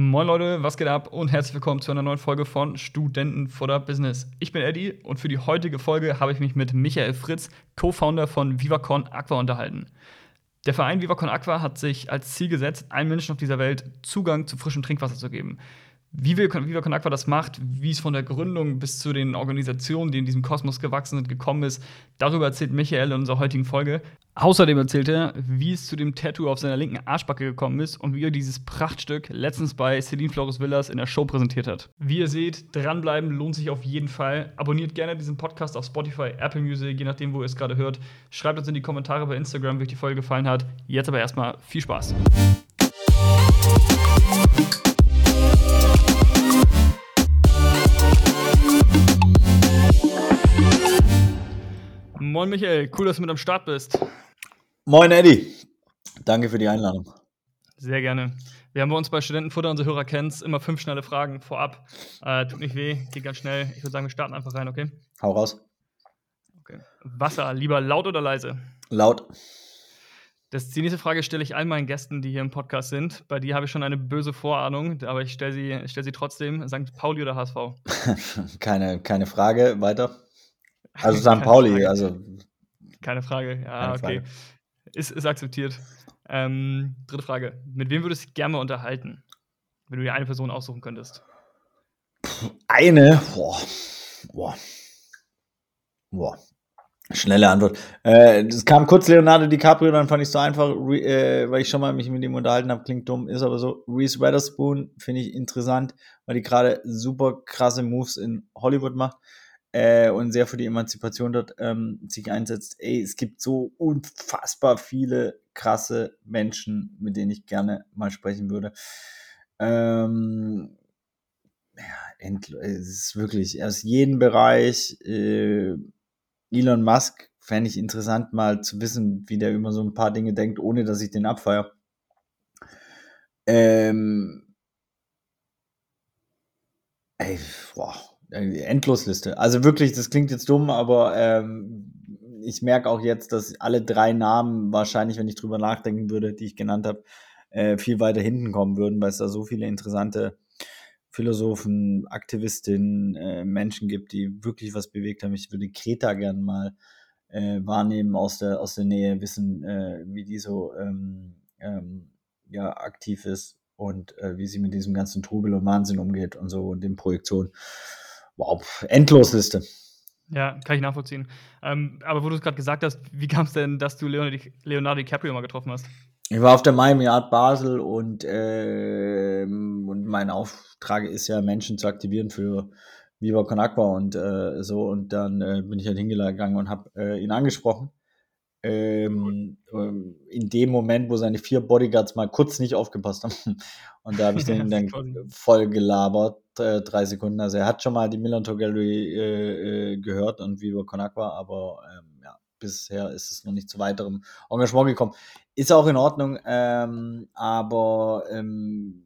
Moin Leute, was geht ab und herzlich willkommen zu einer neuen Folge von Studentenfutter Business. Ich bin Eddie und für die heutige Folge habe ich mich mit Michael Fritz, Co-Founder von VivaCon Aqua unterhalten. Der Verein VivaCon Aqua hat sich als Ziel gesetzt, allen Menschen auf dieser Welt Zugang zu frischem Trinkwasser zu geben. Wie Viva Con Aqua das macht, wie es von der Gründung bis zu den Organisationen, die in diesem Kosmos gewachsen sind, gekommen ist, darüber erzählt Michael in unserer heutigen Folge. Außerdem erzählt er, wie es zu dem Tattoo auf seiner linken Arschbacke gekommen ist und wie er dieses Prachtstück letztens bei Celine Flores Villas in der Show präsentiert hat. Wie ihr seht, dranbleiben lohnt sich auf jeden Fall. Abonniert gerne diesen Podcast auf Spotify, Apple Music, je nachdem, wo ihr es gerade hört. Schreibt uns in die Kommentare bei Instagram, wie euch die Folge gefallen hat. Jetzt aber erstmal viel Spaß. Moin Michael, cool, dass du mit am Start bist. Moin Eddie, danke für die Einladung. Sehr gerne. Wir haben bei uns bei Studentenfutter, unsere Hörer kennen es, immer fünf schnelle Fragen vorab. Äh, tut nicht weh, geht ganz schnell. Ich würde sagen, wir starten einfach rein, okay? Hau raus. Okay. Wasser, lieber laut oder leise? Laut. Das, die nächste Frage stelle ich all meinen Gästen, die hier im Podcast sind. Bei dir habe ich schon eine böse Vorahnung, aber ich stelle sie, stell sie trotzdem. St. Pauli oder HSV? keine, keine Frage, weiter. Also St. Pauli, Frage. also. Keine Frage, ja, Keine okay. Frage. Ist, ist akzeptiert. Ähm, dritte Frage. Mit wem würdest du dich gerne mal unterhalten, wenn du dir eine Person aussuchen könntest? Eine? Boah. Boah. Boah. Schnelle Antwort. Äh, es kam kurz Leonardo DiCaprio, dann fand ich es so einfach, äh, weil ich schon mal mich mit ihm unterhalten habe, klingt dumm, ist aber so. Reese Witherspoon finde ich interessant, weil die gerade super krasse Moves in Hollywood macht äh, und sehr für die Emanzipation dort ähm, sich einsetzt. Ey, es gibt so unfassbar viele krasse Menschen, mit denen ich gerne mal sprechen würde. Ähm, ja, es ist wirklich aus jedem Bereich. Äh, Elon Musk fände ich interessant, mal zu wissen, wie der über so ein paar Dinge denkt, ohne dass ich den abfeiere. Ähm, ey, boah, äh, Endlosliste. Also wirklich, das klingt jetzt dumm, aber ähm, ich merke auch jetzt, dass alle drei Namen wahrscheinlich, wenn ich drüber nachdenken würde, die ich genannt habe, äh, viel weiter hinten kommen würden, weil es da so viele interessante Philosophen, Aktivistinnen, äh, Menschen gibt, die wirklich was bewegt haben. Ich würde Kreta gern mal äh, wahrnehmen aus der, aus der Nähe, wissen, äh, wie die so ähm, ähm, ja, aktiv ist und äh, wie sie mit diesem ganzen Trubel und Wahnsinn umgeht und so und den Projektionen wow, Endlosliste. Ja, kann ich nachvollziehen. Ähm, aber wo du es gerade gesagt hast, wie kam es denn, dass du Leonardo, Leonardo DiCaprio mal getroffen hast? Ich war auf der Miami Art Basel und, äh, und mein Auftrag ist ja, Menschen zu aktivieren für Viva Con Aqua und äh, so. Und dann äh, bin ich halt hingegangen und habe äh, ihn angesprochen ähm, ähm, in dem Moment, wo seine vier Bodyguards mal kurz nicht aufgepasst haben. Und da habe ich den dann voll gelabert, äh, drei Sekunden. Also er hat schon mal die Millantor Gallery äh, äh, gehört und Viva Con Aqua, aber ähm, ja, bisher ist es noch nicht zu weiterem Engagement gekommen. Ist auch in Ordnung, ähm, aber ähm,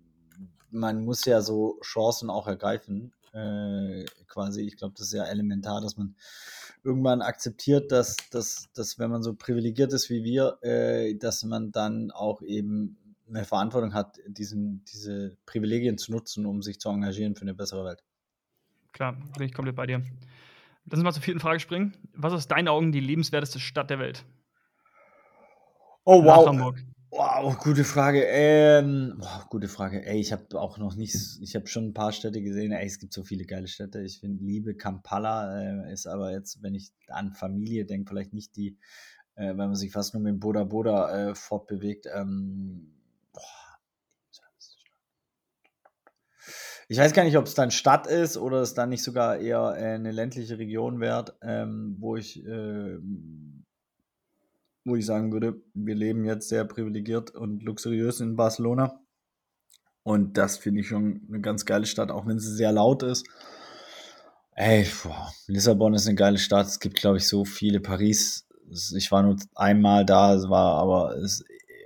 man muss ja so Chancen auch ergreifen. Äh, quasi, ich glaube, das ist ja elementar, dass man irgendwann akzeptiert, dass, dass, dass wenn man so privilegiert ist wie wir, äh, dass man dann auch eben eine Verantwortung hat, diesen, diese Privilegien zu nutzen, um sich zu engagieren für eine bessere Welt. Klar, bin ich komplett bei dir. Lass uns mal zur vierten Frage springen. Was ist aus deinen Augen die lebenswerteste Stadt der Welt? Oh, wow. Nach Hamburg. Wow, gute Frage. Ähm, boah, gute Frage. Ey, ich habe auch noch nicht, ich habe schon ein paar Städte gesehen. Ey, es gibt so viele geile Städte. Ich finde, liebe Kampala äh, ist aber jetzt, wenn ich an Familie denke, vielleicht nicht die, äh, wenn man sich fast nur mit Boda Boda äh, fortbewegt. Ähm, ich weiß gar nicht, ob es dann Stadt ist oder es dann nicht sogar eher äh, eine ländliche Region wird, ähm, wo ich äh, wo ich sagen würde, wir leben jetzt sehr privilegiert und luxuriös in Barcelona. Und das finde ich schon eine ganz geile Stadt, auch wenn sie sehr laut ist. Ey, boah, Lissabon ist eine geile Stadt. Es gibt, glaube ich, so viele. Paris, ich war nur einmal da, es war aber es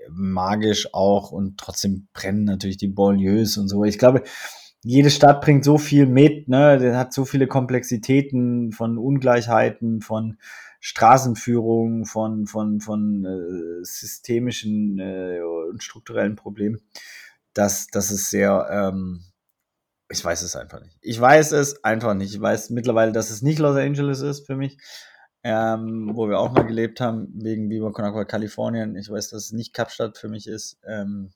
magisch auch und trotzdem brennen natürlich die Banlieues und so. Ich glaube, jede Stadt bringt so viel mit, ne? Der hat so viele Komplexitäten von Ungleichheiten, von Straßenführung, von, von, von äh, systemischen äh, und strukturellen Problemen, das, das ist sehr, ähm, ich weiß es einfach nicht. Ich weiß es einfach nicht. Ich weiß mittlerweile, dass es nicht Los Angeles ist für mich, ähm, wo wir auch mal gelebt haben, wegen Viva Con Agua Kalifornien. Ich weiß, dass es nicht Kapstadt für mich ist, ähm,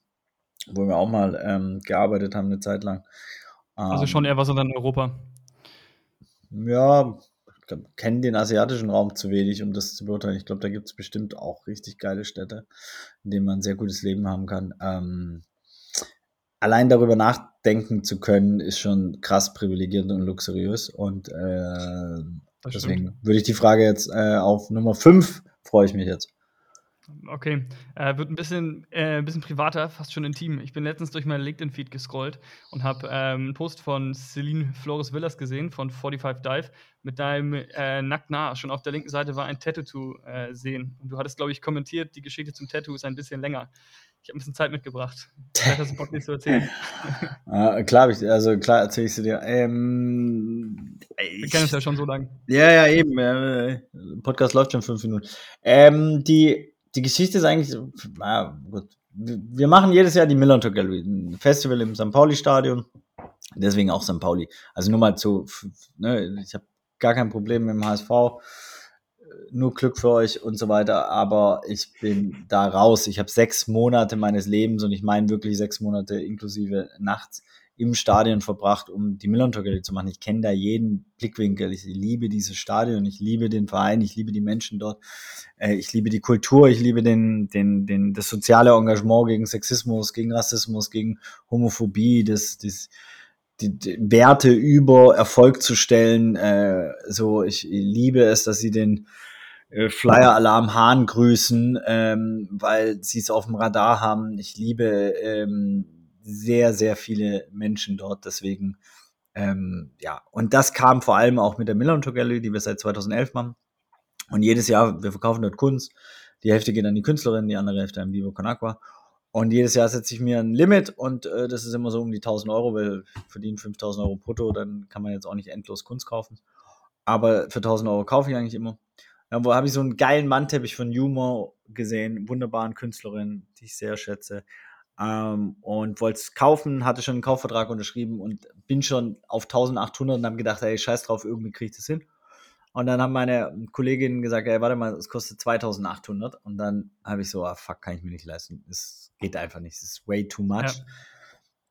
wo wir auch mal ähm, gearbeitet haben eine Zeit lang. also schon eher was in Europa. Ja, kenne den asiatischen Raum zu wenig, um das zu beurteilen. Ich glaube, da gibt es bestimmt auch richtig geile Städte, in denen man ein sehr gutes Leben haben kann. Ähm, allein darüber nachdenken zu können, ist schon krass privilegiert und luxuriös. Und äh, deswegen würde ich die Frage jetzt äh, auf Nummer 5 freue ich mich jetzt. Okay, äh, wird ein bisschen, äh, ein bisschen privater, fast schon intim. Ich bin letztens durch meinen LinkedIn-Feed gescrollt und habe ähm, einen Post von Celine Flores Villas gesehen von 45 Dive mit deinem äh, nackt nah. Schon auf der linken Seite war ein Tattoo zu äh, sehen. Und du hattest, glaube ich, kommentiert, die Geschichte zum Tattoo ist ein bisschen länger. Ich habe ein bisschen Zeit mitgebracht. Vielleicht hast du Bock, dir zu erzählen. ah, klar, ich, also klar erzähle ich sie dir. Ähm, Wir kennen es ja schon so lange. Ja, ja, eben. Äh, Podcast läuft schon fünf Minuten. Ähm, die die Geschichte ist eigentlich, na gut, wir machen jedes Jahr die Millantor Gallery, ein Festival im St. Pauli-Stadion, deswegen auch St. Pauli. Also nur mal zu, ne, ich habe gar kein Problem mit dem HSV, nur Glück für euch und so weiter, aber ich bin da raus. Ich habe sechs Monate meines Lebens und ich meine wirklich sechs Monate inklusive nachts im Stadion verbracht, um die Millantor Gallery zu machen. Ich kenne da jeden Blickwinkel. Ich liebe dieses Stadion, ich liebe den Verein, ich liebe die Menschen dort, äh, ich liebe die Kultur, ich liebe den, den, den, das soziale Engagement gegen Sexismus, gegen Rassismus, gegen Homophobie, das, das, die, die Werte über Erfolg zu stellen. Äh, so, ich liebe es, dass sie den äh, Flyer-Alarm Hahn grüßen, ähm, weil sie es auf dem Radar haben. Ich liebe ähm, sehr, sehr viele Menschen dort. Deswegen, ähm, ja, und das kam vor allem auch mit der Miller Gallery, die wir seit 2011 machen. Und jedes Jahr, wir verkaufen dort Kunst. Die Hälfte geht an die Künstlerin, die andere Hälfte an Vivo Con Aqua. Und jedes Jahr setze ich mir ein Limit und äh, das ist immer so um die 1000 Euro, weil verdienen 5000 Euro brutto, dann kann man jetzt auch nicht endlos Kunst kaufen. Aber für 1000 Euro kaufe ich eigentlich immer. Ja, wo habe ich so einen geilen Mannteppich von Humor gesehen, wunderbaren Künstlerin, die ich sehr schätze ähm, und wollte es kaufen, hatte schon einen Kaufvertrag unterschrieben und bin schon auf 1800 und habe gedacht, ey, scheiß drauf, irgendwie kriege ich das hin. Und dann haben meine Kolleginnen gesagt, ey, warte mal, es kostet 2800. Und dann habe ich so, ah, fuck, kann ich mir nicht leisten. Es geht einfach nicht, es ist way too much. Ja.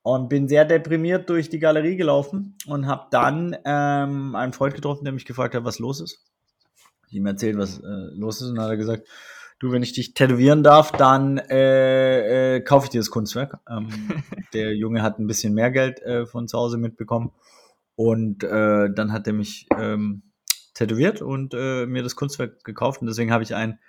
Und bin sehr deprimiert durch die Galerie gelaufen und habe dann ähm, einen Freund getroffen, der mich gefragt hat, was los ist. Ich ihm erzählt, was äh, los ist und dann hat er gesagt, du, wenn ich dich tätowieren darf, dann äh, äh, kaufe ich dir das Kunstwerk. Ähm, der Junge hat ein bisschen mehr Geld äh, von zu Hause mitbekommen und äh, dann hat er mich ähm, tätowiert und äh, mir das Kunstwerk gekauft und deswegen habe ich ein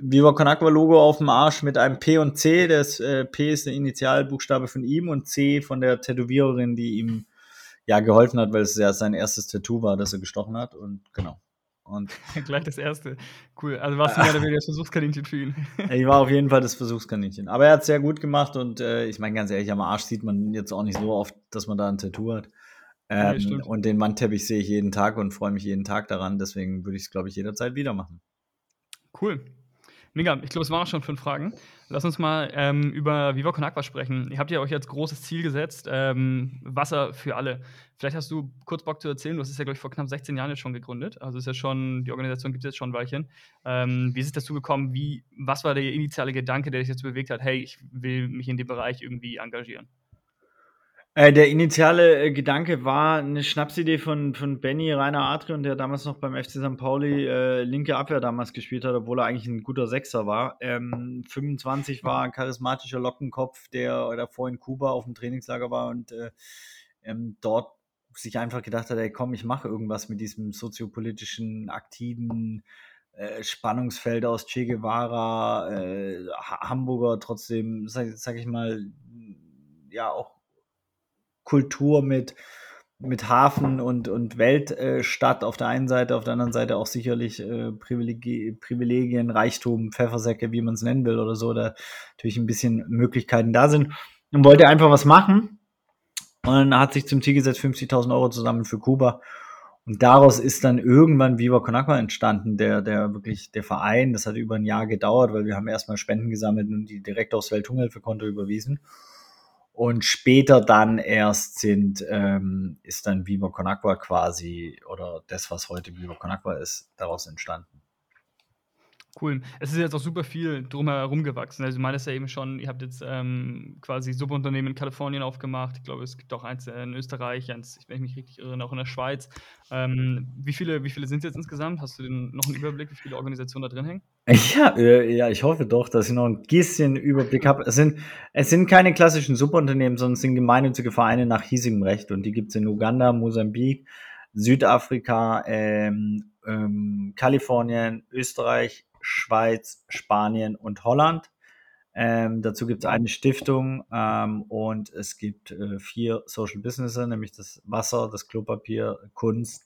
Viva Con Aqua Logo auf dem Arsch mit einem P und C. Das äh, P ist der Initialbuchstabe von ihm und C von der Tätowiererin, die ihm ja geholfen hat, weil es ja sein erstes Tattoo war, das er gestochen hat und genau. Und Gleich das erste. Cool. Also warst du mehr oder weniger das Versuchskaninchen für ihn. ich war auf jeden Fall das Versuchskaninchen. Aber er hat es sehr gut gemacht und äh, ich meine ganz ehrlich, am Arsch sieht man jetzt auch nicht so oft, dass man da ein Tattoo hat. Ähm, ja, und den Wandteppich sehe ich jeden Tag und freue mich jeden Tag daran. Deswegen würde ich es, glaube ich, jederzeit wieder machen. Cool. Mega, ich glaube, es waren auch schon fünf Fragen. Lass uns mal ähm, über Viva Con Aqua sprechen. Ihr habt ja euch als großes Ziel gesetzt, ähm, Wasser für alle. Vielleicht hast du kurz Bock zu erzählen, du hast es ja, glaube ich, vor knapp 16 Jahren jetzt schon gegründet. Also ist ja schon, die Organisation gibt es jetzt schon ein Weilchen. Ähm, wie ist es dazu gekommen? Wie, was war der initiale Gedanke, der dich jetzt bewegt hat, hey, ich will mich in dem Bereich irgendwie engagieren? Äh, der initiale äh, Gedanke war eine Schnapsidee von, von Benny Rainer Adrian, der damals noch beim FC St. Pauli äh, linke Abwehr damals gespielt hat, obwohl er eigentlich ein guter Sechser war. Ähm, 25 war ein charismatischer Lockenkopf, der davor in Kuba auf dem Trainingslager war und äh, ähm, dort sich einfach gedacht hat, ey komm, ich mache irgendwas mit diesem soziopolitischen, aktiven Spannungsfeld aus Che Guevara, Hamburger trotzdem, sag, sag ich mal, ja auch Kultur mit, mit Hafen und, und Weltstadt auf der einen Seite, auf der anderen Seite auch sicherlich äh, Privilegien, Privilegien, Reichtum, Pfeffersäcke, wie man es nennen will oder so, da natürlich ein bisschen Möglichkeiten da sind. Und wollte einfach was machen und hat sich zum Ziel gesetzt, 50.000 Euro zusammen für Kuba. Und daraus ist dann irgendwann Viva Con entstanden, der, der wirklich, der Verein. Das hat über ein Jahr gedauert, weil wir haben erstmal Spenden gesammelt und die direkt aufs Welthungerhilfekonto überwiesen. Und später dann erst sind, ähm, ist dann Viva Con Agua quasi, oder das, was heute Viva Con Agua ist, daraus entstanden. Cool. Es ist jetzt auch super viel drumherum gewachsen. Also, du meintest ja eben schon, ihr habt jetzt ähm, quasi Subunternehmen in Kalifornien aufgemacht. Ich glaube, es gibt auch eins in Österreich, eins, wenn ich mich richtig irre, auch in der Schweiz. Ähm, wie viele, wie viele sind es jetzt insgesamt? Hast du denn noch einen Überblick, wie viele Organisationen da drin hängen? Ja, äh, ja, ich hoffe doch, dass ich noch ein bisschen Überblick habe. Es sind, es sind keine klassischen Subunternehmen, sondern es sind gemeinnützige Vereine nach hiesigem Recht. Und die gibt es in Uganda, Mosambik, Südafrika, ähm, ähm, Kalifornien, Österreich, Schweiz, Spanien und Holland. Ähm, dazu gibt es eine Stiftung ähm, und es gibt äh, vier Social Businesses, nämlich das Wasser, das Klopapier, Kunst,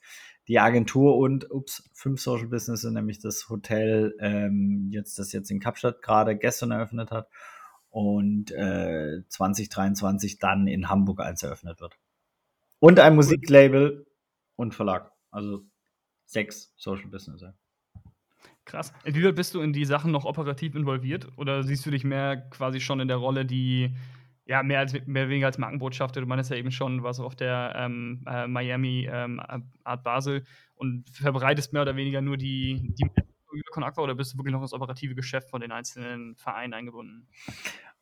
die Agentur und ups, fünf Social Businesses, nämlich das Hotel, ähm, jetzt, das jetzt in Kapstadt gerade gestern eröffnet hat und äh, 2023 dann in Hamburg eins eröffnet wird. Und ein Musiklabel und Verlag. Also sechs Social Businesses. Krass. Inwieweit bist du in die Sachen noch operativ involviert? Oder siehst du dich mehr quasi schon in der Rolle, die ja mehr als mehr weniger als Markenbotschafter? Du meinst ja eben schon, was auf der ähm, äh, Miami ähm, Art Basel und verbreitest mehr oder weniger nur die, die Con Aqua oder bist du wirklich noch das operative Geschäft von den einzelnen Vereinen eingebunden?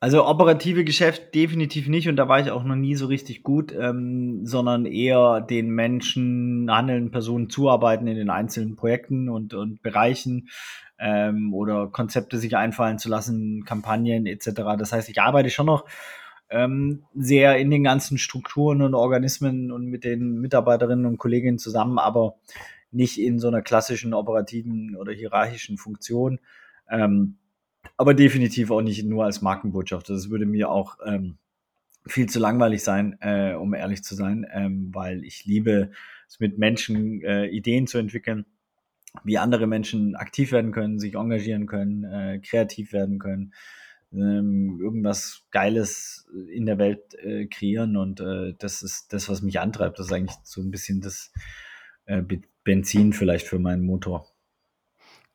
Also operative Geschäft definitiv nicht und da war ich auch noch nie so richtig gut, ähm, sondern eher den Menschen, handelnden Personen zuarbeiten in den einzelnen Projekten und, und Bereichen ähm, oder Konzepte sich einfallen zu lassen, Kampagnen etc. Das heißt, ich arbeite schon noch ähm, sehr in den ganzen Strukturen und Organismen und mit den Mitarbeiterinnen und Kolleginnen zusammen, aber nicht in so einer klassischen operativen oder hierarchischen Funktion. Ähm, aber definitiv auch nicht nur als Markenbotschafter. Das würde mir auch ähm, viel zu langweilig sein, äh, um ehrlich zu sein, ähm, weil ich liebe es mit Menschen äh, Ideen zu entwickeln, wie andere Menschen aktiv werden können, sich engagieren können, äh, kreativ werden können, ähm, irgendwas Geiles in der Welt äh, kreieren und äh, das ist das, was mich antreibt. Das ist eigentlich so ein bisschen das äh, Benzin vielleicht für meinen Motor.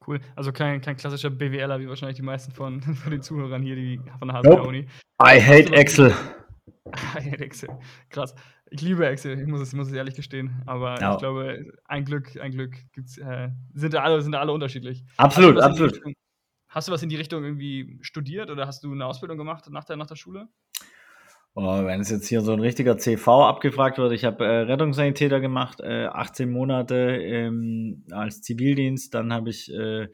Cool. Also kein, kein klassischer BWLer, wie wahrscheinlich die meisten von, von den Zuhörern hier, die von der. Nope. I hate Excel. I hate Excel. Krass. Ich liebe Excel, ich muss es, muss es ehrlich gestehen. Aber ja. ich glaube, ein Glück, ein Glück gibt's, äh, sind, alle, sind alle unterschiedlich. Absolut, hast absolut. Richtung, hast du was in die Richtung irgendwie studiert oder hast du eine Ausbildung gemacht nach der, nach der Schule? Oh, wenn es jetzt hier so ein richtiger CV abgefragt wird, ich habe äh, Rettungssanitäter gemacht, äh, 18 Monate ähm, als Zivildienst, dann habe ich äh,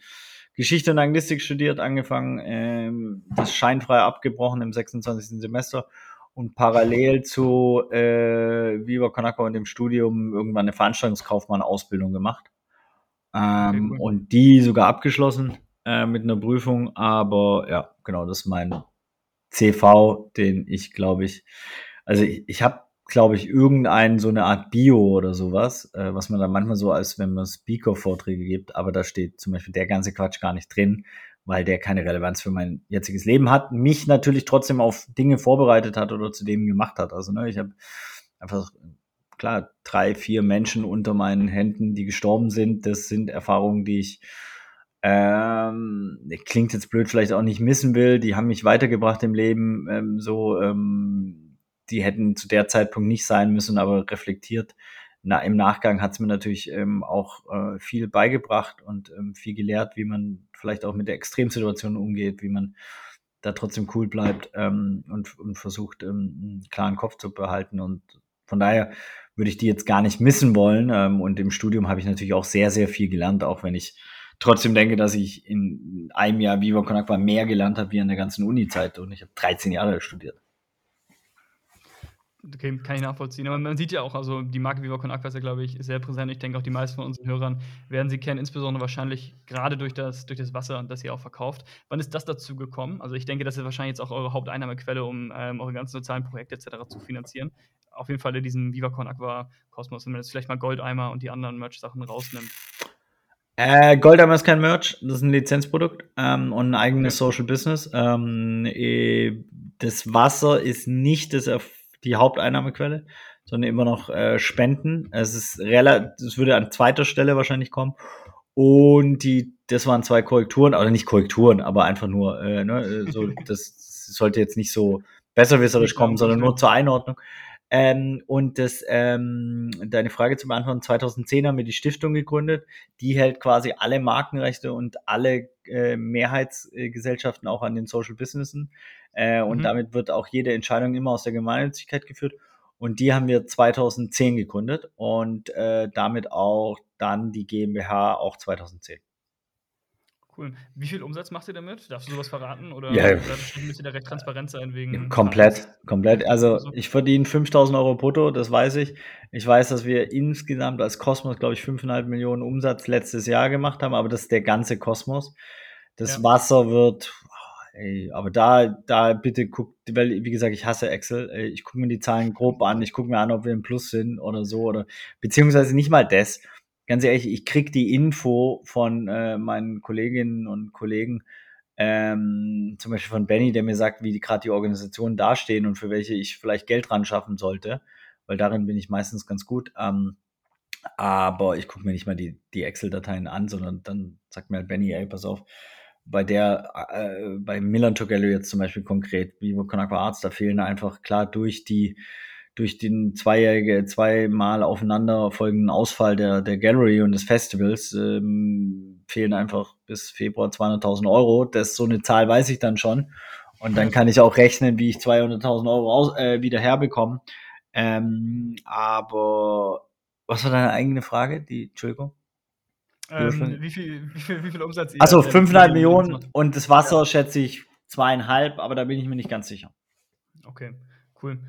Geschichte und Anglistik studiert, angefangen, ähm, das scheinfrei abgebrochen im 26. Semester und parallel zu äh, Viva Konaka und dem Studium irgendwann eine Veranstaltungskaufmann-Ausbildung gemacht. Ähm, okay, cool. Und die sogar abgeschlossen äh, mit einer Prüfung, aber ja, genau, das ist mein CV, den ich glaube ich, also ich, ich habe glaube ich irgendeinen so eine Art Bio oder sowas, äh, was man da manchmal so als wenn man Speaker-Vorträge gibt, aber da steht zum Beispiel der ganze Quatsch gar nicht drin, weil der keine Relevanz für mein jetziges Leben hat, mich natürlich trotzdem auf Dinge vorbereitet hat oder zu dem gemacht hat. Also ne, ich habe einfach klar drei, vier Menschen unter meinen Händen, die gestorben sind. Das sind Erfahrungen, die ich ähm, klingt jetzt blöd, vielleicht auch nicht missen will. Die haben mich weitergebracht im Leben. Ähm, so, ähm, die hätten zu der Zeitpunkt nicht sein müssen, aber reflektiert. Na, Im Nachgang hat es mir natürlich ähm, auch äh, viel beigebracht und ähm, viel gelehrt, wie man vielleicht auch mit der Extremsituation umgeht, wie man da trotzdem cool bleibt ähm, und, und versucht, ähm, einen klaren Kopf zu behalten. Und von daher würde ich die jetzt gar nicht missen wollen. Ähm, und im Studium habe ich natürlich auch sehr, sehr viel gelernt, auch wenn ich trotzdem denke, dass ich in einem Jahr Viva Con Agua mehr gelernt habe wie an der ganzen Uni-Zeit und ich habe 13 Jahre studiert. Okay, kann ich nachvollziehen. Aber man sieht ja auch, also die Marke Viva Con Aqua ist ja, glaube ich, sehr präsent. Ich denke auch die meisten von unseren Hörern werden sie kennen, insbesondere wahrscheinlich gerade durch das, durch das Wasser, das ihr auch verkauft. Wann ist das dazu gekommen? Also ich denke, das ist wahrscheinlich jetzt auch eure Haupteinnahmequelle, um ähm, eure ganzen sozialen Projekte etc. zu finanzieren. Auf jeden Fall in diesem Viva Con Aqua Kosmos, wenn man jetzt vielleicht mal Goldeimer und die anderen Merch-Sachen rausnimmt. Äh, Goldhammer ist kein Merch, das ist ein Lizenzprodukt ähm, und ein eigenes okay. Social Business. Ähm, äh, das Wasser ist nicht das, die Haupteinnahmequelle, sondern immer noch äh, Spenden. Es ist relativ, es würde an zweiter Stelle wahrscheinlich kommen. Und die, das waren zwei Korrekturen, oder nicht Korrekturen, aber einfach nur, äh, ne, äh, so, das sollte jetzt nicht so besserwisserisch kommen, sondern nur zur Einordnung. Ähm, und das, ähm, deine Frage zu beantworten, 2010 haben wir die Stiftung gegründet. Die hält quasi alle Markenrechte und alle äh, Mehrheitsgesellschaften auch an den Social Businessen. Äh, und mhm. damit wird auch jede Entscheidung immer aus der Gemeinnützigkeit geführt. Und die haben wir 2010 gegründet und äh, damit auch dann die GmbH auch 2010. Cool. Wie viel Umsatz macht ihr damit? Darfst du sowas verraten? Oder ja, müsst ihr da recht transparent sein wegen. Komplett, komplett. Also, ich verdiene 5000 Euro brutto, das weiß ich. Ich weiß, dass wir insgesamt als Kosmos, glaube ich, 5,5 Millionen Umsatz letztes Jahr gemacht haben, aber das ist der ganze Kosmos. Das ja. Wasser wird, ey, aber da, da bitte guckt, weil, wie gesagt, ich hasse Excel. Ich gucke mir die Zahlen grob an. Ich gucke mir an, ob wir im Plus sind oder so oder, beziehungsweise nicht mal das. Ganz ehrlich, ich krieg die Info von äh, meinen Kolleginnen und Kollegen, ähm, zum Beispiel von Benny, der mir sagt, wie gerade die Organisationen dastehen und für welche ich vielleicht Geld ran schaffen sollte, weil darin bin ich meistens ganz gut. Ähm, aber ich gucke mir nicht mal die, die Excel-Dateien an, sondern dann sagt mir halt Benny, ey, pass auf, bei der, äh, bei Milan Togello jetzt zum Beispiel konkret, wie Conakwa Arts, da fehlen einfach klar durch die, durch den zweijährige, zweimal aufeinander folgenden Ausfall der, der Gallery und des Festivals, ähm, fehlen einfach bis Februar 200.000 Euro. Das so eine Zahl weiß ich dann schon. Und dann kann ich auch rechnen, wie ich 200.000 Euro aus, äh, wieder herbekomme. Ähm, aber was war deine eigene Frage? Die, Entschuldigung. Ähm, wie, viel, wie, viel, wie viel Umsatz Also 5,5 Millionen und das Wasser ja. schätze ich zweieinhalb, aber da bin ich mir nicht ganz sicher. Okay, cool.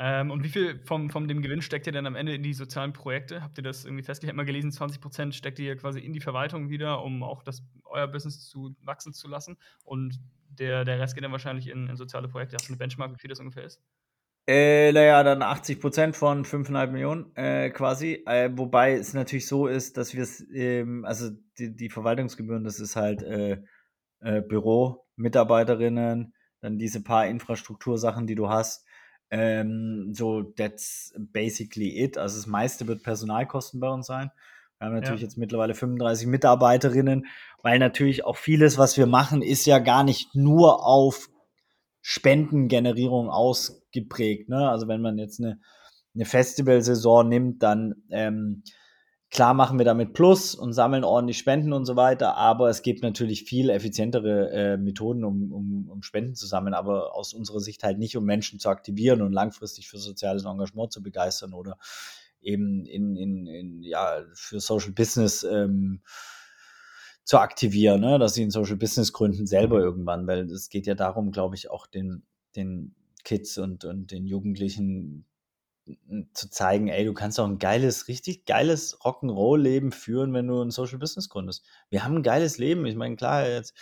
Ähm, und wie viel vom, vom dem Gewinn steckt ihr denn am Ende in die sozialen Projekte? Habt ihr das irgendwie festgelegt? Ich habe mal gelesen, 20 Prozent steckt ihr quasi in die Verwaltung wieder, um auch das, euer Business zu wachsen zu lassen. Und der, der Rest geht dann wahrscheinlich in, in soziale Projekte. Hast du eine Benchmark, wie viel das ungefähr ist? Äh, naja, dann 80 Prozent von 5,5 Millionen äh, quasi. Äh, wobei es natürlich so ist, dass wir es, ähm, also die, die Verwaltungsgebühren, das ist halt äh, äh, Büro, Mitarbeiterinnen, dann diese paar Infrastruktursachen, die du hast. Ähm, so, that's basically it. Also das meiste wird Personalkosten bei uns sein. Wir haben natürlich ja. jetzt mittlerweile 35 Mitarbeiterinnen, weil natürlich auch vieles, was wir machen, ist ja gar nicht nur auf Spendengenerierung ausgeprägt. Ne? Also wenn man jetzt eine, eine Festivalsaison nimmt, dann ähm, klar machen wir damit Plus und sammeln ordentlich Spenden und so weiter, aber es gibt natürlich viel effizientere äh, Methoden, um, um, um Spenden zu sammeln, aber aus unserer Sicht halt nicht, um Menschen zu aktivieren und langfristig für soziales Engagement zu begeistern oder eben in, in, in ja, für Social Business ähm, zu aktivieren, ne? dass sie ein Social Business gründen selber irgendwann, weil es geht ja darum, glaube ich, auch den, den Kids und, und den Jugendlichen zu zeigen, ey, du kannst auch ein geiles, richtig geiles Rock'n'Roll-Leben führen, wenn du ein Social Business gründest. Wir haben ein geiles Leben. Ich meine, klar, jetzt,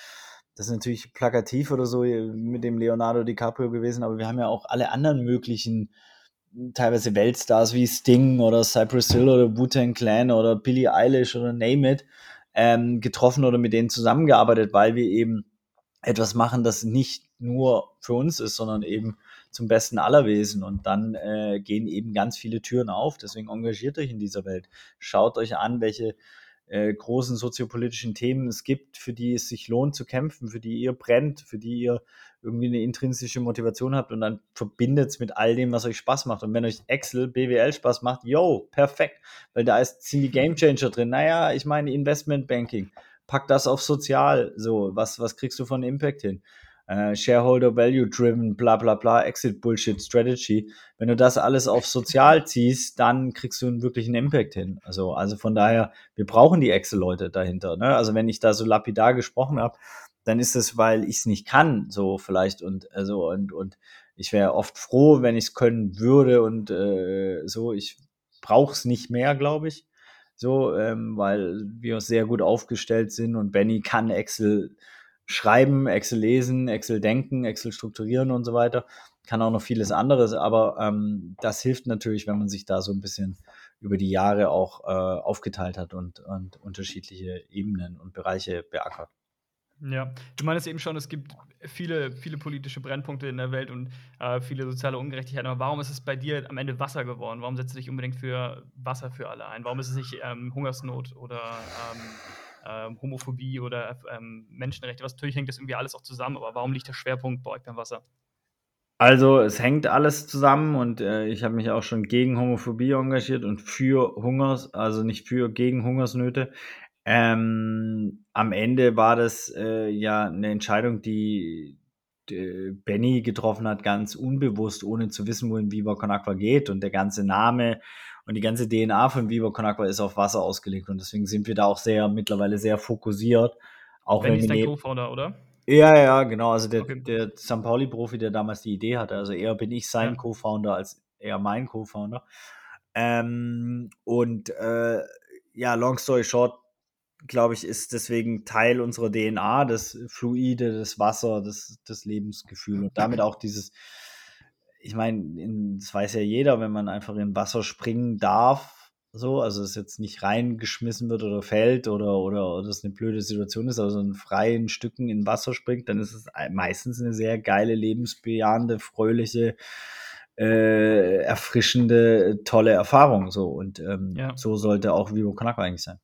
das ist natürlich plakativ oder so mit dem Leonardo DiCaprio gewesen, aber wir haben ja auch alle anderen möglichen teilweise Weltstars wie Sting oder Cypress Hill oder Wu-Tang Clan oder Billie Eilish oder Name It ähm, getroffen oder mit denen zusammengearbeitet, weil wir eben etwas machen, das nicht nur für uns ist, sondern eben zum besten aller Wesen. Und dann äh, gehen eben ganz viele Türen auf. Deswegen engagiert euch in dieser Welt. Schaut euch an, welche äh, großen soziopolitischen Themen es gibt, für die es sich lohnt zu kämpfen, für die ihr brennt, für die ihr irgendwie eine intrinsische Motivation habt und dann verbindet es mit all dem, was euch Spaß macht. Und wenn euch Excel, BWL Spaß macht, yo, perfekt, weil da ist, sind die Game Changer drin. Naja, ich meine Investment Banking, pack das auf sozial, so, was, was kriegst du von Impact hin? Äh, Shareholder Value Driven, bla bla bla, Exit Bullshit Strategy. Wenn du das alles auf sozial ziehst, dann kriegst du einen wirklichen Impact hin. Also, also von daher, wir brauchen die Excel-Leute dahinter. Ne? Also wenn ich da so lapidar gesprochen habe, dann ist es, weil ich es nicht kann, so vielleicht und also und und ich wäre oft froh, wenn ich es können würde und äh, so. Ich brauche es nicht mehr, glaube ich, so, ähm, weil wir sehr gut aufgestellt sind und Benny kann Excel schreiben, Excel lesen, Excel denken, Excel strukturieren und so weiter. Kann auch noch vieles anderes, aber ähm, das hilft natürlich, wenn man sich da so ein bisschen über die Jahre auch äh, aufgeteilt hat und, und unterschiedliche Ebenen und Bereiche beackert. Ja, du meinst eben schon, es gibt viele, viele politische Brennpunkte in der Welt und äh, viele soziale Ungerechtigkeiten. Aber warum ist es bei dir am Ende Wasser geworden? Warum setzt du dich unbedingt für Wasser für alle ein? Warum ist es nicht ähm, Hungersnot oder ähm, ähm, Homophobie oder ähm, Menschenrechte? Was natürlich hängt das irgendwie alles auch zusammen, aber warum liegt der Schwerpunkt bei euch beim Wasser? Also, es hängt alles zusammen und, äh, ich habe mich auch schon gegen Homophobie engagiert und für Hungers also nicht für gegen Hungersnöte. Ähm, am Ende war das, äh, ja 'ne Entscheidung, die d Benny getroffen hat, ganz unbewusst, ohne zu wissen, wohin Viva Con Aqua geht. Und der ganze Name und die ganze DNA von Viva Con Aqua ist auf Wasser ausgelegt und deswegen sind wir da auch sehr mittlerweile sehr fokussiert, auch Benny wenn ist neb Co-Founder, oder? Ja, ja, genau. Also der Okay. der St. Pauli-Profi, der damals die Idee hatte. Also eher bin ich sein Ja. Co-Founder als er mein Co-Founder. Ähm, und, äh, ja, long story short, glaube ich, ist deswegen Teil unserer DNA, das Fluide, das Wasser, das das Lebensgefühl und damit auch dieses ich meine, in das weiß ja jeder, wenn man einfach in Wasser springen darf, so, also es jetzt nicht reingeschmissen wird oder fällt oder oder oder es 'ne blöde Situation ist, also in freien Stücken in Wasser springt, dann ist es ei meistens 'ne sehr geile, lebensbejahende, fröhliche, äh, erfrischende, tolle Erfahrung so und, ähm, Ja. so sollte auch Con Aqua eigentlich sein.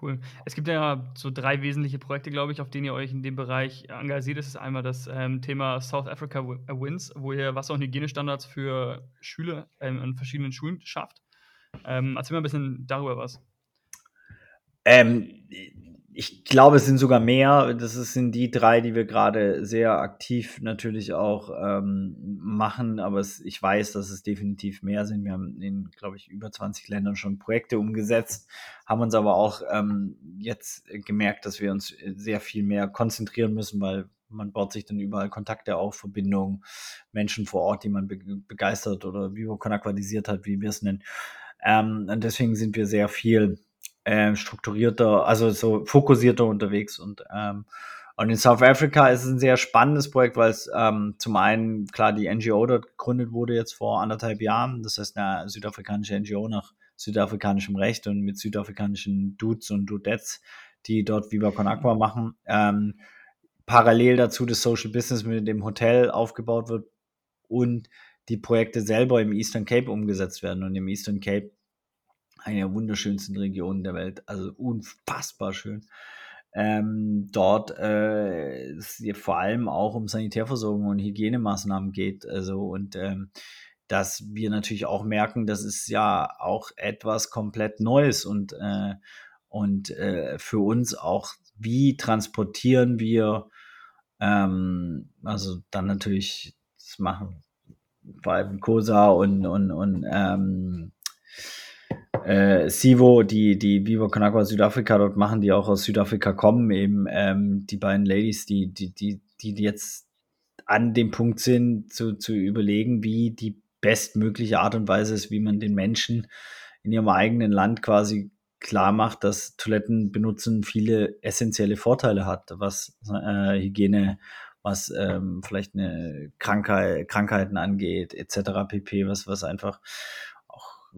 Cool. Es gibt ja so 3 wesentliche Projekte, glaube ich, auf denen ihr euch in dem Bereich engagiert. Das ist einmal das, ähm, Thema South Africa äh, Wins, wo ihr Wasser und Hygienestandards für Schüler, ähm, an verschiedenen Schulen schafft. Ähm, erzähl mal 'n bisschen darüber was. Ähm, ich glaube, es sind sogar mehr. Das sind die 3, die wir grade sehr aktiv natürlich auch, ähm, machen, aber es ich weiß, dass es definitiv mehr sind. Wir haben in, glaube ich, über 20 Ländern schon Projekte umgesetzt, haben uns aber auch, ähm, jetzt gemerkt, dass wir uns, sehr viel mehr konzentrieren müssen, weil man baut sich dann überall Kontakte auf, Verbindungen, Menschen vor Ort, die man beg begeistert oder Aquatisiert hat, wie wir's nennen. Ähm, und deswegen sind wir sehr viel, äh, strukturierter also so fokussierter unterwegs und, ähm und in South Africa ist es 'n sehr spannendes Projekt, weil's, ähm, zum einen klar die NGO dort gegründet wurde jetzt vor 1 1/2 Jahren. Das heißt, 'ne südafrikanische NGO nach südafrikanischem Recht und mit südafrikanischen Dudes und Dudettes, die dort Viva Con Aqua machen. Ähm, parallel dazu das Social Business mit dem Hotel aufgebaut wird und die Projekte selber im Eastern Cape umgesetzt werden. Und im Eastern Cape, eine der wunderschönsten Regionen der Welt, also unfassbar schön. Ähm, dort, äh, es vor allem auch um Sanitärversorgung und Hygienemaßnahmen geht, also und, ähm, dass wir natürlich auch merken, das ist ja auch etwas komplett Neues und, äh und, äh, für uns auch, wie transportieren wir, ähm also dann natürlich das machen vor allem Kosa und und und, ähm, äh, Sivo, die die Viva Con Aqua Südafrika dort machen, die auch aus Südafrika kommen, eben, ähm, die beiden Ladies, die die die die jetzt an dem Punkt sind, zu zu überlegen, wie die bestmögliche Art und Weise ist, wie man den Menschen in ihrem eigenen Land quasi klarmacht, dass Toiletten benutzen viele essenzielle Vorteile hat, was, äh, Hygiene, was, ähm, vielleicht 'ne Krankheit Krankheiten angeht et cetera pp., was was einfach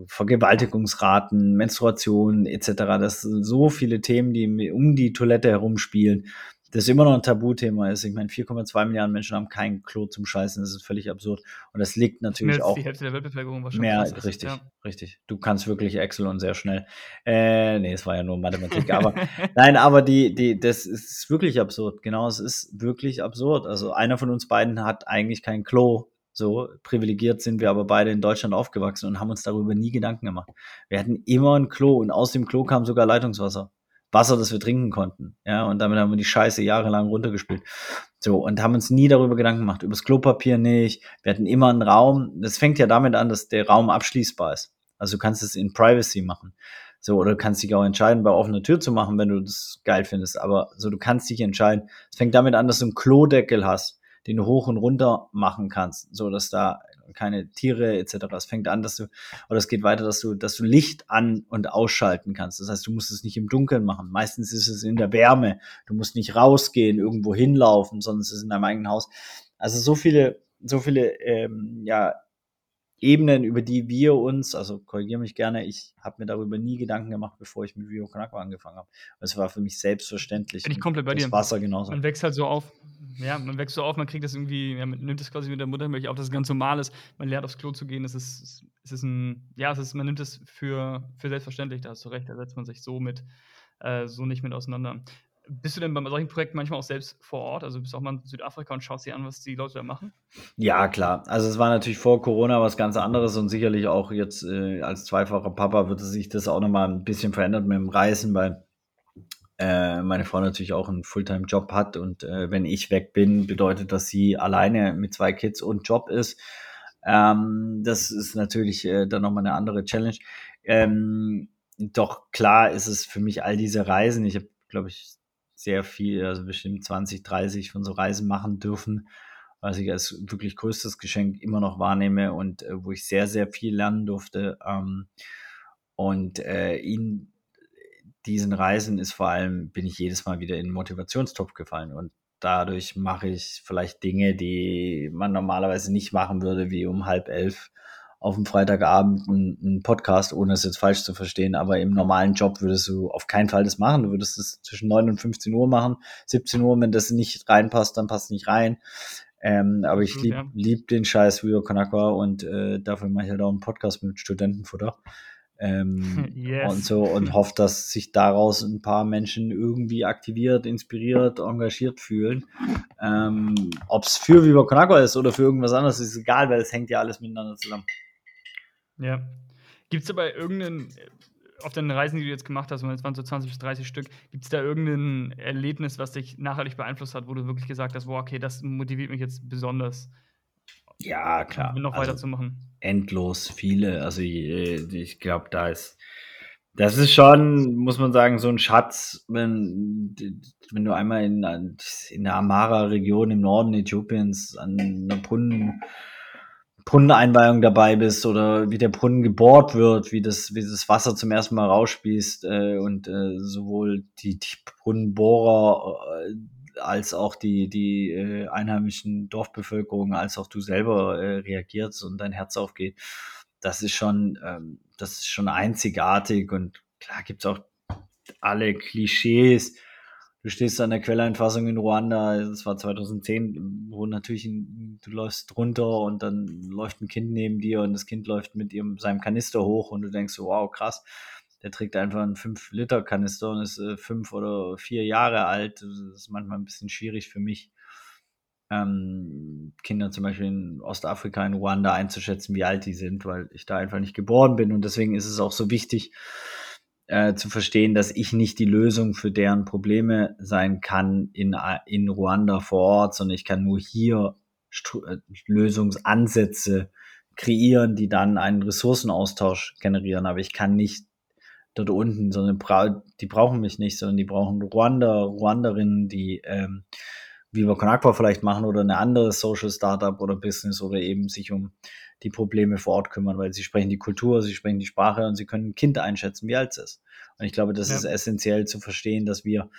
Vergewaltigungsraten, Menstruation et cetera. Das sind so viele Themen, die um die Toilette herumspielen, das immer noch 'n Tabuthema ist. Ich meine, 4,2 Menschen haben kein Klo zum Scheißen. Das ist völlig absurd. Und das liegt Mehr natürlich als auch die Hälfte der Weltbevölkerung, schon mehr ist, richtig, ja. richtig. Du kannst wirklich Excel und sehr schnell. Äh, ne, es war ja nur Mathematik, aber nein, aber die die das ist wirklich absurd. Genau, es ist wirklich absurd. Also, einer von uns beiden hat eigentlich kein Klo, so. Privilegiert sind wir aber beide in Deutschland aufgewachsen und haben uns darüber nie Gedanken gemacht. Wir hatten immer 'n Klo und aus dem Klo kam sogar Leitungswasser. Wasser, das wir trinken konnten, ja, und damit haben wir die Scheiße jahrelang runtergespült. So, und haben uns nie darüber Gedanken gemacht, übers Klopapier nicht. Wir hatten immer 'n Raum das fängt ja damit an, dass der Raum abschließbar ist. Also, du kannst es in Privacy machen. So, oder du kannst dich auch entscheiden, bei offener Tür zu machen, wenn du das geil findest, aber so, du kannst dich entscheiden. Es fängt damit an, dass du 'n Klodeckel hast, den hoch und runter machen kannst, sodass da keine Tiere et cetera es fängt an, dass du oder es geht weiter, dass du dass du Licht an und ausschalten kannst. Das heißt, du musst es nicht im Dunkeln machen. Meistens ist es in der Wärme. Du musst nicht rausgehen, irgendwo hinlaufen, sondern es ist in deinem eigenen Haus. Also, so viele so viele, ähm, ja, Ebenen, über die wir uns also, korrigiere mich gerne, ich habe mir darüber nie Gedanken gemacht, bevor ich mit Con Aqua angefangen habe. Es war für mich selbstverständlich Bin ich komplett bei das dir. Wasser genauso. Man wächst halt so auf ja, man wächst so auf, man kriegt das irgendwie ja, man nimmt das quasi mit der Muttermilch auf, dass es ganz normal ist. Man lernt aufs Klo zu gehen. Es ist es ist 'n ja, es ist man nimmt es für für selbstverständlich, da hast du recht. Da setzt man sich so mit äh, so nicht mit auseinander. Bist du denn bei solchen Projekten manchmal auch selbst vor Ort? Also bist du auch mal in Südafrika und schaust dir an, was die Leute da machen? Ja, klar. Also es war natürlich vor Corona was ganz anderes und sicherlich auch jetzt äh, als zweifacher Papa wird sich das auch nochmal ein bisschen verändert mit dem Reisen, weil äh, meine Frau natürlich auch einen Fulltime-Job hat und äh, wenn ich weg bin, bedeutet, dass sie alleine mit zwei Kids und Job ist. Ähm, das ist natürlich äh, dann nochmal eine andere Challenge. Ähm, doch klar ist es für mich all diese Reisen. Ich habe, glaube ich, sehr viel, also bestimmt 20, 30 von so Reisen machen dürfen, was ich als wirklich größtes Geschenk immer noch wahrnehme und äh, wo ich sehr, sehr viel lernen durfte. Ähm, und äh, in diesen Reisen ist vor allem, bin ich jedes Mal wieder in den Motivationstopf gefallen und dadurch mache ich vielleicht Dinge, die man normalerweise nicht machen würde, wie um halb elf auf dem Freitagabend einen Podcast, ohne es jetzt falsch zu verstehen, aber im normalen Job würdest du auf keinen Fall das machen. Du würdest es zwischen 9 und 15 Uhr machen. 17 Uhr, wenn das nicht reinpasst, dann passt es nicht rein. Ähm, aber ich lieb, ja. lieb den Scheiß Rio Konakwa und äh, dafür mache ich halt auch einen Podcast mit Studentenfutter. Ähm, yes. und so und hoffe, dass sich daraus ein paar Menschen irgendwie aktiviert, inspiriert, engagiert fühlen. Ähm, Ob es für Viva Conagua ist oder für irgendwas anderes, ist egal, weil es hängt ja alles miteinander zusammen. Ja. Gibt es dabei irgendeinen, auf den Reisen, die du jetzt gemacht hast, und jetzt waren so 20 bis 30 Stück, gibt es da irgendein Erlebnis, was dich nachhaltig beeinflusst hat, wo du wirklich gesagt hast, wow, okay, das motiviert mich jetzt besonders? Ja, klar. Noch also, weiterzumachen. Endlos viele. Also ich, ich glaube, da ist. Das ist schon, muss man sagen, so ein Schatz, wenn, wenn du einmal in, in der Amara-Region im Norden Äthiopiens an einer Brunnen Brunneneinweihung dabei bist oder wie der Brunnen gebohrt wird, wie das, wie das Wasser zum ersten Mal rausspießt äh, und äh, sowohl die, die Brunnenbohrer äh, als auch die, die äh, einheimischen Dorfbevölkerung, als auch du selber äh, reagierst und dein Herz aufgeht. Das ist schon, ähm, das ist schon einzigartig und klar gibt's auch alle Klischees, du stehst an der Quelleinfassung in Ruanda, das war 2010, wo natürlich ein, du läufst runter und dann läuft ein Kind neben dir und das Kind läuft mit ihrem, seinem Kanister hoch und du denkst, wow, krass, der trägt einfach einen 5-Liter-Kanister und ist äh, fünf oder vier Jahre alt. Das ist manchmal ein bisschen schwierig für mich, ähm, Kinder zum Beispiel in Ostafrika, in Ruanda einzuschätzen, wie alt die sind, weil ich da einfach nicht geboren bin und deswegen ist es auch so wichtig, äh, zu verstehen, dass ich nicht die Lösung für deren Probleme sein kann in, in Ruanda vor Ort, sondern ich kann nur hier äh, Lösungsansätze kreieren, die dann einen Ressourcenaustausch generieren. Aber ich kann nicht dort unten, sondern bra die brauchen mich nicht, sondern die brauchen Ruanda, Ruanderinnen, die ähm, Viva Con Aqua vielleicht machen oder eine andere Social Startup oder Business oder eben sich um die Probleme vor Ort kümmern, weil sie sprechen die Kultur, sie sprechen die Sprache und sie können ein Kind einschätzen, wie alt es ist. Und ich glaube, das ja. ist essentiell zu verstehen, dass wir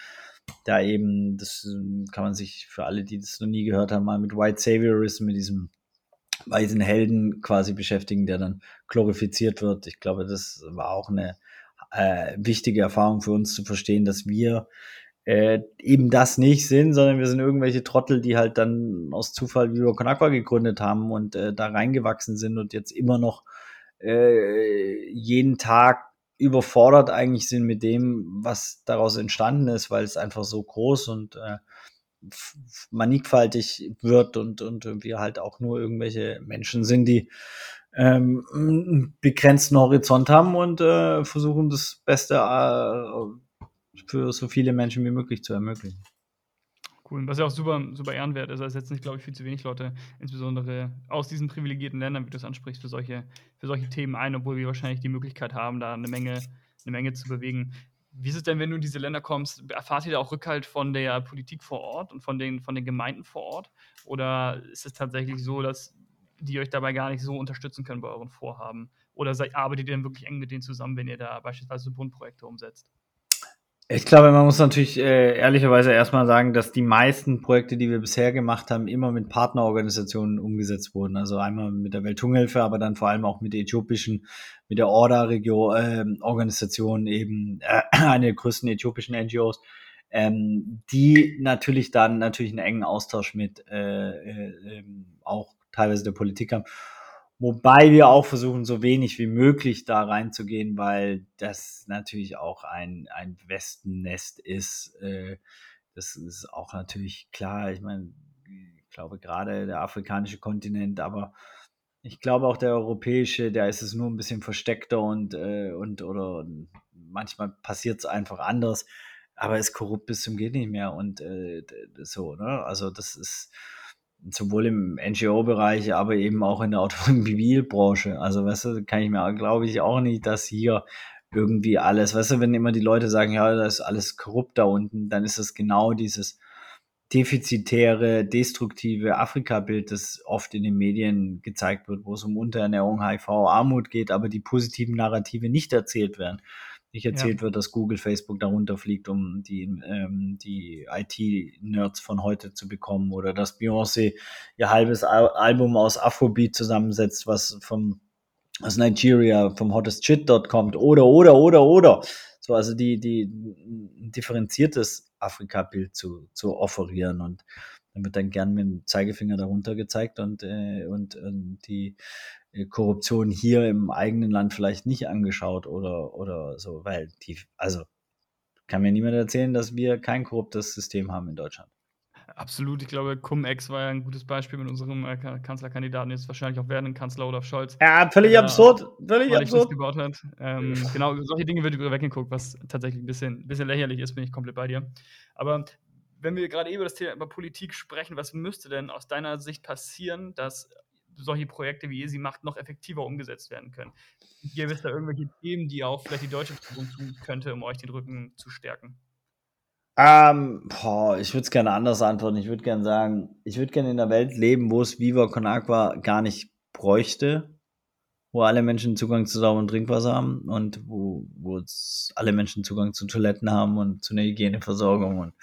da eben, das kann man sich für alle, die das noch nie gehört haben, mal mit White Saviorism, mit diesem weißen Helden quasi beschäftigen, der dann glorifiziert wird. Ich glaube, das war auch eine äh, wichtige Erfahrung für uns zu verstehen, dass wir äh, eben das nicht sind, sondern wir sind irgendwelche Trottel, die halt dann aus Zufall Viva Con Aqua gegründet haben und äh, da reingewachsen sind und jetzt immer noch äh, jeden Tag überfordert eigentlich sind mit dem, was daraus entstanden ist, weil es einfach so groß und äh, mannigfaltig wird und, und wir halt auch nur irgendwelche Menschen sind, die ähm, einen begrenzten Horizont haben und äh, versuchen das Beste äh, für so viele Menschen wie möglich zu ermöglichen. Cool. Was ja auch super, super ehrenwert ist. Also jetzt nicht, glaube ich, viel zu wenig Leute, insbesondere aus diesen privilegierten Ländern, wie du es ansprichst, für solche, für solche Themen ein, obwohl wir wahrscheinlich die Möglichkeit haben, da eine Menge, eine Menge zu bewegen. Wie ist es denn, wenn du in diese Länder kommst? Erfahrt ihr da auch Rückhalt von der Politik vor Ort und von den, von den Gemeinden vor Ort? Oder ist es tatsächlich so, dass die euch dabei gar nicht so unterstützen können bei euren Vorhaben? Oder seid, arbeitet ihr denn wirklich eng mit denen zusammen, wenn ihr da beispielsweise Bundprojekte umsetzt? Ich glaube, man muss natürlich äh, ehrlicherweise erstmal sagen, dass die meisten Projekte, die wir bisher gemacht haben, immer mit Partnerorganisationen umgesetzt wurden. Also einmal mit der Welthungerhilfe, aber dann vor allem auch mit der äthiopischen, mit der Orda-Organisation, äh, eben äh, eine der größten äthiopischen NGOs, ähm, die natürlich dann natürlich einen engen Austausch mit äh, äh, ähm, auch teilweise der Politik haben. Wobei wir auch versuchen, so wenig wie möglich da reinzugehen, weil das natürlich auch ein, ein Westennest ist. Äh, das ist auch natürlich klar. Ich meine, ich glaube gerade der afrikanische Kontinent, aber ich glaube auch der europäische, der ist es nur ein bisschen versteckter und, äh, und oder manchmal passiert es einfach anders, aber ist korrupt bis zum geht nicht mehr und äh, so, ne? Also das ist sowohl im NGO-Bereich, aber eben auch in der Automobilbranche. Also, weißt du, kann ich mir, glaube ich, auch nicht, dass hier irgendwie alles, weißt du, wenn immer die Leute sagen, ja, da ist alles korrupt da unten, dann ist das genau dieses defizitäre, destruktive Afrika-Bild, das oft in den Medien gezeigt wird, wo es um Unterernährung, HIV, Armut geht, aber die positiven Narrative nicht erzählt werden nicht erzählt ja. wird, dass Google, Facebook darunter fliegt, um die, ähm, die IT-Nerds von heute zu bekommen oder dass Beyoncé ihr halbes Al Album aus Afrobeat zusammensetzt, was vom aus Nigeria, vom Hottest Shit dort kommt oder, oder, oder, oder. So, also die, die ein differenziertes Afrika-Bild zu, zu offerieren und dann wird dann gern mit dem Zeigefinger darunter gezeigt und, äh, und, und die Korruption hier im eigenen Land vielleicht nicht angeschaut oder, oder so, weil die, also kann mir niemand erzählen, dass wir kein korruptes System haben in Deutschland. Absolut, ich glaube, Cum-Ex war ja ein gutes Beispiel mit unserem äh, Kanzlerkandidaten, jetzt wahrscheinlich auch werdenden Kanzler Olaf Scholz. Ja, völlig der, absurd, völlig absurd. Gebaut hat. Ähm, genau, solche Dinge wird weggeguckt, was tatsächlich ein bisschen, bisschen lächerlich ist, bin ich komplett bei dir. Aber wenn wir gerade eben über das Thema Politik sprechen, was müsste denn aus deiner Sicht passieren, dass solche Projekte, wie ihr sie macht, noch effektiver umgesetzt werden können? Gibt es da irgendwelche Themen, die auch vielleicht die deutsche Regierung tun könnte, um euch den Rücken zu stärken? Ähm, boah, ich würde es gerne anders antworten. Ich würde gerne sagen, ich würde gerne in einer Welt leben, wo es Viva Con Agua gar nicht bräuchte, wo alle Menschen Zugang zu sauberem Trinkwasser haben und wo, wo alle Menschen Zugang zu Toiletten haben und zu einer Hygieneversorgung und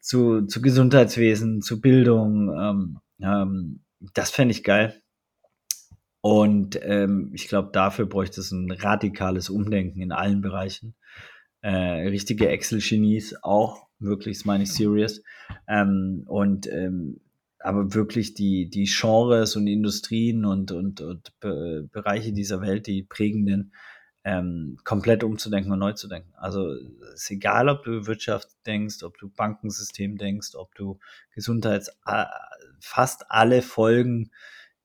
zu, zu Gesundheitswesen, zu Bildung. Ähm, ähm, das fände ich geil. Und ähm, ich glaube, dafür bräuchte es ein radikales Umdenken in allen Bereichen. Äh, richtige Excel-Genies auch, wirklich, das meine ich serious. Ähm, und ähm, aber wirklich die, die Genres und Industrien und, und, und Be Bereiche dieser Welt, die prägenden, ähm, komplett umzudenken und neu zu denken. Also ist egal, ob du Wirtschaft denkst, ob du Bankensystem denkst, ob du Gesundheits, fast alle folgen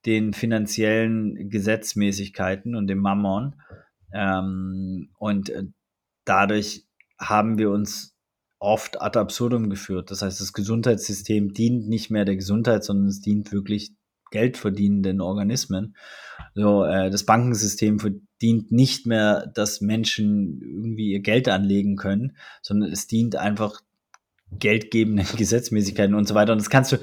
den finanziellen Gesetzmäßigkeiten und dem Mammon. Ähm, und äh, dadurch haben wir uns oft ad absurdum geführt. Das heißt, das Gesundheitssystem dient nicht mehr der Gesundheit, sondern es dient wirklich geldverdienenden Organismen. So, äh, das Bankensystem dient nicht mehr, dass Menschen irgendwie ihr Geld anlegen können, sondern es dient einfach geldgebenden Gesetzmäßigkeiten und so weiter. Und das kannst du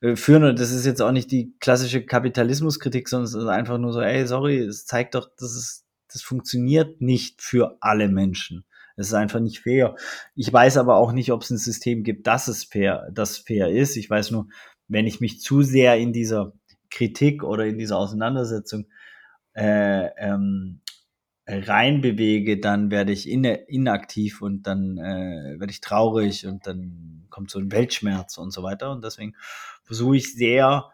äh, führen und das ist jetzt auch nicht die klassische Kapitalismuskritik, sondern es ist einfach nur so, ey, sorry, es zeigt doch, dass es, das funktioniert nicht für alle Menschen. Es ist einfach nicht fair. Ich weiß aber auch nicht, ob es ein System gibt, dass es fair, das fair ist. Ich weiß nur, wenn ich mich zu sehr in dieser Kritik oder in dieser Auseinandersetzung äh, ähm, reinbewege, dann werde ich in, inaktiv und dann äh, werde ich traurig und dann kommt so ein Weltschmerz und so weiter. Und deswegen versuche ich sehr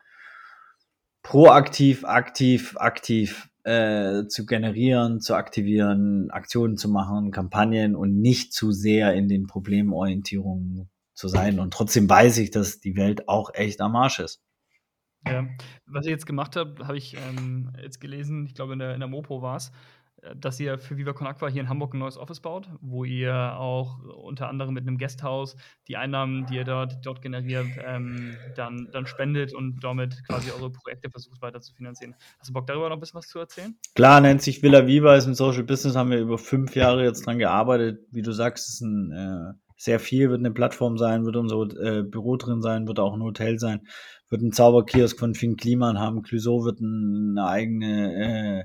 proaktiv, aktiv, aktiv äh, zu generieren, zu aktivieren, Aktionen zu machen, Kampagnen und nicht zu sehr in den Problemorientierungen zu sein. Und trotzdem weiß ich, dass die Welt auch echt am Arsch ist. Ja, was ich jetzt gemacht habe, habe ich ähm, jetzt gelesen, ich glaube in der, in der Mopo war es, äh, dass ihr für Viva Con Aqua hier in Hamburg ein neues Office baut, wo ihr auch unter anderem mit einem Guesthouse die Einnahmen, die ihr dort, dort generiert, ähm, dann, dann spendet und damit quasi eure Projekte versucht weiter zu finanzieren. Hast du Bock darüber noch ein bisschen was zu erzählen? Klar, nennt sich Villa Viva, ist ein Social Business, haben wir über fünf Jahre jetzt dran gearbeitet. Wie du sagst, ist ein äh, sehr viel, wird eine Plattform sein, wird unser äh, Büro drin sein, wird auch ein Hotel sein wird ein Zauberkiosk von Finn Kliman haben. Clouseau wird eine eigene äh,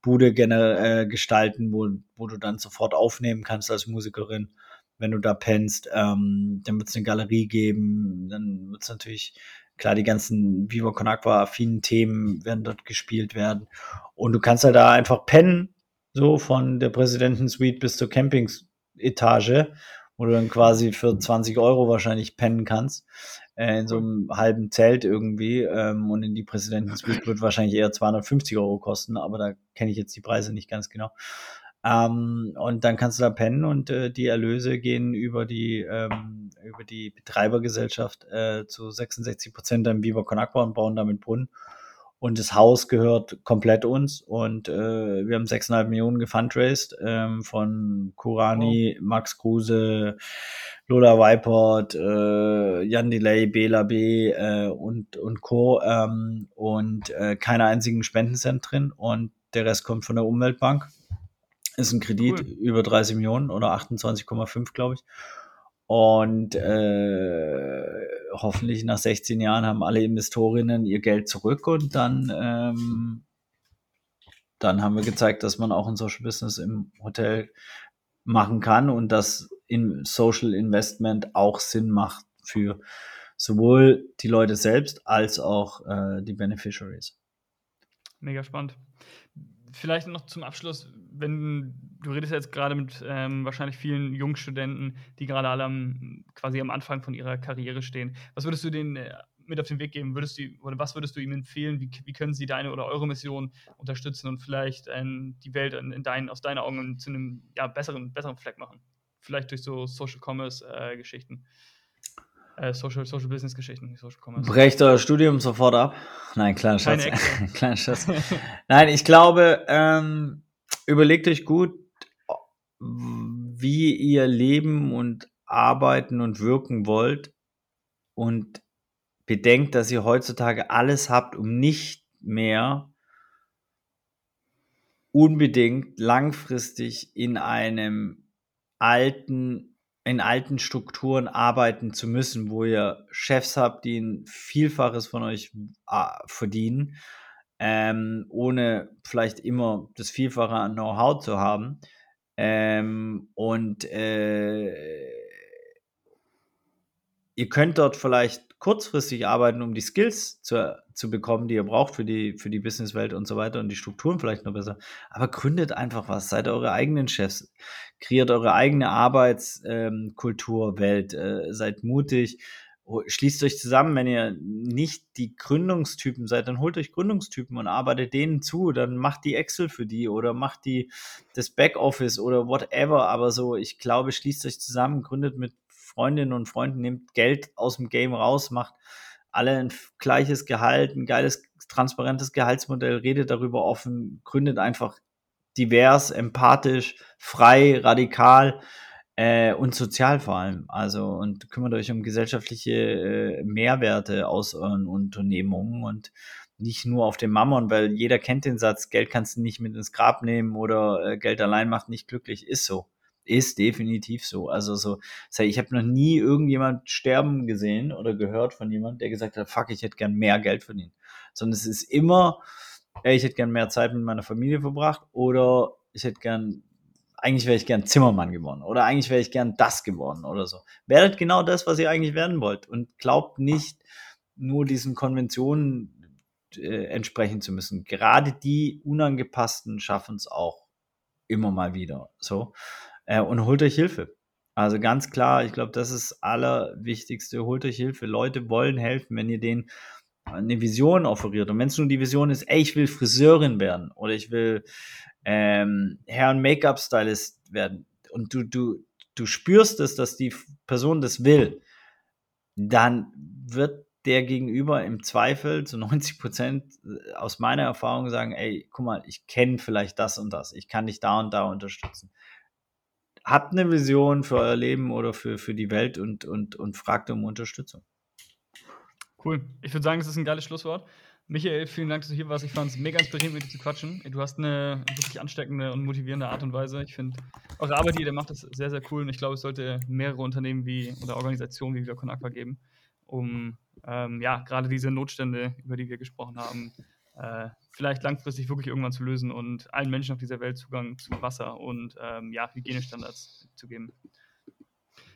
Bude äh, gestalten, wo, wo du dann sofort aufnehmen kannst als Musikerin, wenn du da pennst. Ähm, dann wird es eine Galerie geben. Dann wird es natürlich, klar, die ganzen Viva Con Aqua affinen Themen werden dort gespielt werden. Und du kannst halt da einfach pennen, so von der Präsidentensuite bis zur Campingsetage, wo du dann quasi für 20 Euro wahrscheinlich pennen kannst. äh, in so einem halben Zelt irgendwie ähm, und in die Präsidentensuite wird wahrscheinlich eher 250 Euro kosten, aber da kenne ich jetzt die Preise nicht ganz genau. Ähm, und dann kannst du da pennen und äh, die Erlöse gehen über die, ähm, über die Betreibergesellschaft äh, zu 66 Prozent an Viva Con Agua und bauen damit Brunnen. Und das Haus gehört komplett uns. Und äh, wir haben 6,5 Millionen gefundraised ähm, von Kurani, oh. Max Kruse, Lola Weipert, äh, Jan Delay, Bela B äh, und, und Co. Ähm, und äh, keine einzigen Spendencent drin. Und der Rest kommt von der Umweltbank. Ist ein Kredit cool. über 30 Millionen oder 28,5, glaube ich. Und äh, hoffentlich nach 16 Jahren haben alle Investorinnen ihr Geld zurück und dann, ähm, dann haben wir gezeigt, dass man auch ein Social Business im Hotel machen kann und dass in Social Investment auch Sinn macht für sowohl die Leute selbst als auch äh, die Beneficiaries. Mega spannend vielleicht noch zum Abschluss, wenn du redest jetzt gerade mit ähm, wahrscheinlich vielen Jungstudenten, die gerade alle am, quasi am Anfang von ihrer Karriere stehen. Was würdest du denen äh, mit auf den Weg geben? Würdest du, oder was würdest du ihnen empfehlen? Wie, wie können sie deine oder eure Mission unterstützen und vielleicht ähm, die Welt in, in deinen, aus deinen Augen zu einem ja, besseren, besseren Fleck machen? Vielleicht durch so Social Commerce äh. Äh, Social, Social Business Geschichten, Social Commerce. Brecht euer Studium sofort ab. Nein, kleiner Schatz. kleiner Schatz. Nein, ich glaube, ähm, überlegt euch gut, wie ihr leben und arbeiten und wirken wollt und bedenkt, dass ihr heutzutage alles habt, um nicht mehr unbedingt langfristig in einem alten in alten Strukturen arbeiten zu müssen, wo ihr Chefs habt, die ein Vielfaches von euch äh, verdienen, ähm, ohne vielleicht immer das Vielfache an Know-how zu haben. Ähm, und äh, ihr könnt dort vielleicht kurzfristig arbeiten, um die Skills zu, zu bekommen, die ihr braucht für die, für die Businesswelt und so weiter und die Strukturen vielleicht noch besser. Aber gründet einfach was, seid eure eigenen Chefs, kreiert eure eigene Arbeitskulturwelt, ähm, äh, seid mutig, schließt euch zusammen, wenn ihr nicht die Gründungstypen seid, dann holt euch Gründungstypen und arbeitet denen zu, dann macht die Excel für die oder macht die das Backoffice oder whatever, aber so, ich glaube, schließt euch zusammen, gründet mit Freundinnen und Freunden, nehmt Geld aus dem Game raus, macht alle ein gleiches Gehalt, ein geiles, transparentes Gehaltsmodell, redet darüber offen, gründet einfach divers, empathisch, frei, radikal äh, und sozial vor allem. Also und kümmert euch um gesellschaftliche äh, Mehrwerte aus euren Unternehmungen und nicht nur auf den Mammon, weil jeder kennt den Satz, Geld kannst du nicht mit ins Grab nehmen oder äh, Geld allein macht nicht glücklich, ist so. Ist definitiv so. Also so, ich habe noch nie irgendjemand sterben gesehen oder gehört von jemand, der gesagt hat, fuck, ich hätte gern mehr Geld verdient. Sondern es ist immer, ey, ich hätte gern mehr Zeit mit meiner Familie verbracht oder ich hätte gern, eigentlich wäre ich gern Zimmermann geworden oder eigentlich wäre ich gern das geworden oder so. Werdet genau das, was ihr eigentlich werden wollt und glaubt nicht nur diesen Konventionen äh, entsprechen zu müssen. Gerade die Unangepassten schaffen es auch immer mal wieder. So äh, und holt euch Hilfe. Also ganz klar, ich glaube, das ist das Allerwichtigste. Holt euch Hilfe. Leute wollen helfen, wenn ihr denen eine Vision offeriert. Und wenn es nur die Vision ist, ey, ich will Friseurin werden oder ich will ähm, Hair- und Make-up-Stylist werden und du, du, du spürst es, dass die Person das will, dann wird der Gegenüber im Zweifel zu 90 Prozent äh, aus meiner Erfahrung sagen, ey, guck mal, ich kenne vielleicht das und das, ich kann dich da und da unterstützen habt eine Vision für euer Leben oder für, für die Welt und, und, und fragt um Unterstützung. Cool. Ich würde sagen, es ist ein geiles Schlusswort. Michael, vielen Dank, dass du hier warst. Ich fand es mega inspirierend, mit dir zu quatschen. Du hast eine wirklich ansteckende und motivierende Art und Weise. Ich finde, eure Arbeit, die ihr macht, ist sehr, sehr cool. Und ich glaube, es sollte mehrere Unternehmen wie oder Organisationen wie Viva Aqua geben, um ähm, ja, gerade diese Notstände, über die wir gesprochen haben, äh, vielleicht langfristig wirklich irgendwann zu lösen und allen Menschen auf dieser Welt Zugang zu Wasser und ähm, ja, Hygienestandards zu geben.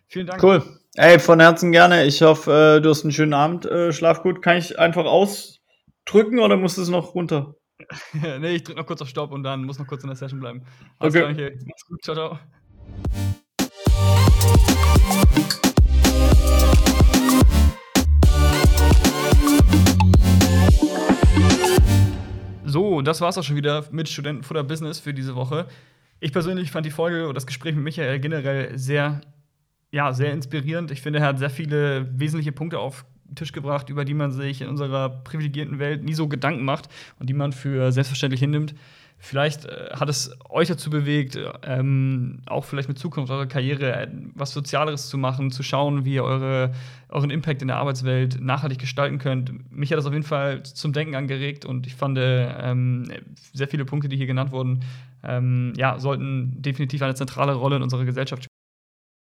Vielen Dank. Cool. Ey, von Herzen gerne. Ich hoffe, äh, du hast einen schönen Abend. Äh, schlaf gut. Kann ich einfach ausdrücken oder muss es noch runter? nee, ich drücke noch kurz auf Stopp und dann muss noch kurz in der Session bleiben. Alles okay. Klar, Mach's gut. Ciao, ciao. So, das war's auch schon wieder mit Studentenfutter Business für diese Woche. Ich persönlich fand die Folge und das Gespräch mit Michael generell sehr, ja, sehr inspirierend. Ich finde, er hat sehr viele wesentliche Punkte auf den Tisch gebracht, über die man sich in unserer privilegierten Welt nie so Gedanken macht und die man für selbstverständlich hinnimmt. Vielleicht äh, hat es euch dazu bewegt, ähm, auch vielleicht mit Zukunft eurer Karriere äh, was Sozialeres zu machen, zu schauen, wie ihr eure, euren Impact in der Arbeitswelt nachhaltig gestalten könnt. Mich hat das auf jeden Fall zum Denken angeregt und ich fand ähm, sehr viele Punkte, die hier genannt wurden, ähm, ja, sollten definitiv eine zentrale Rolle in unserer Gesellschaft spielen.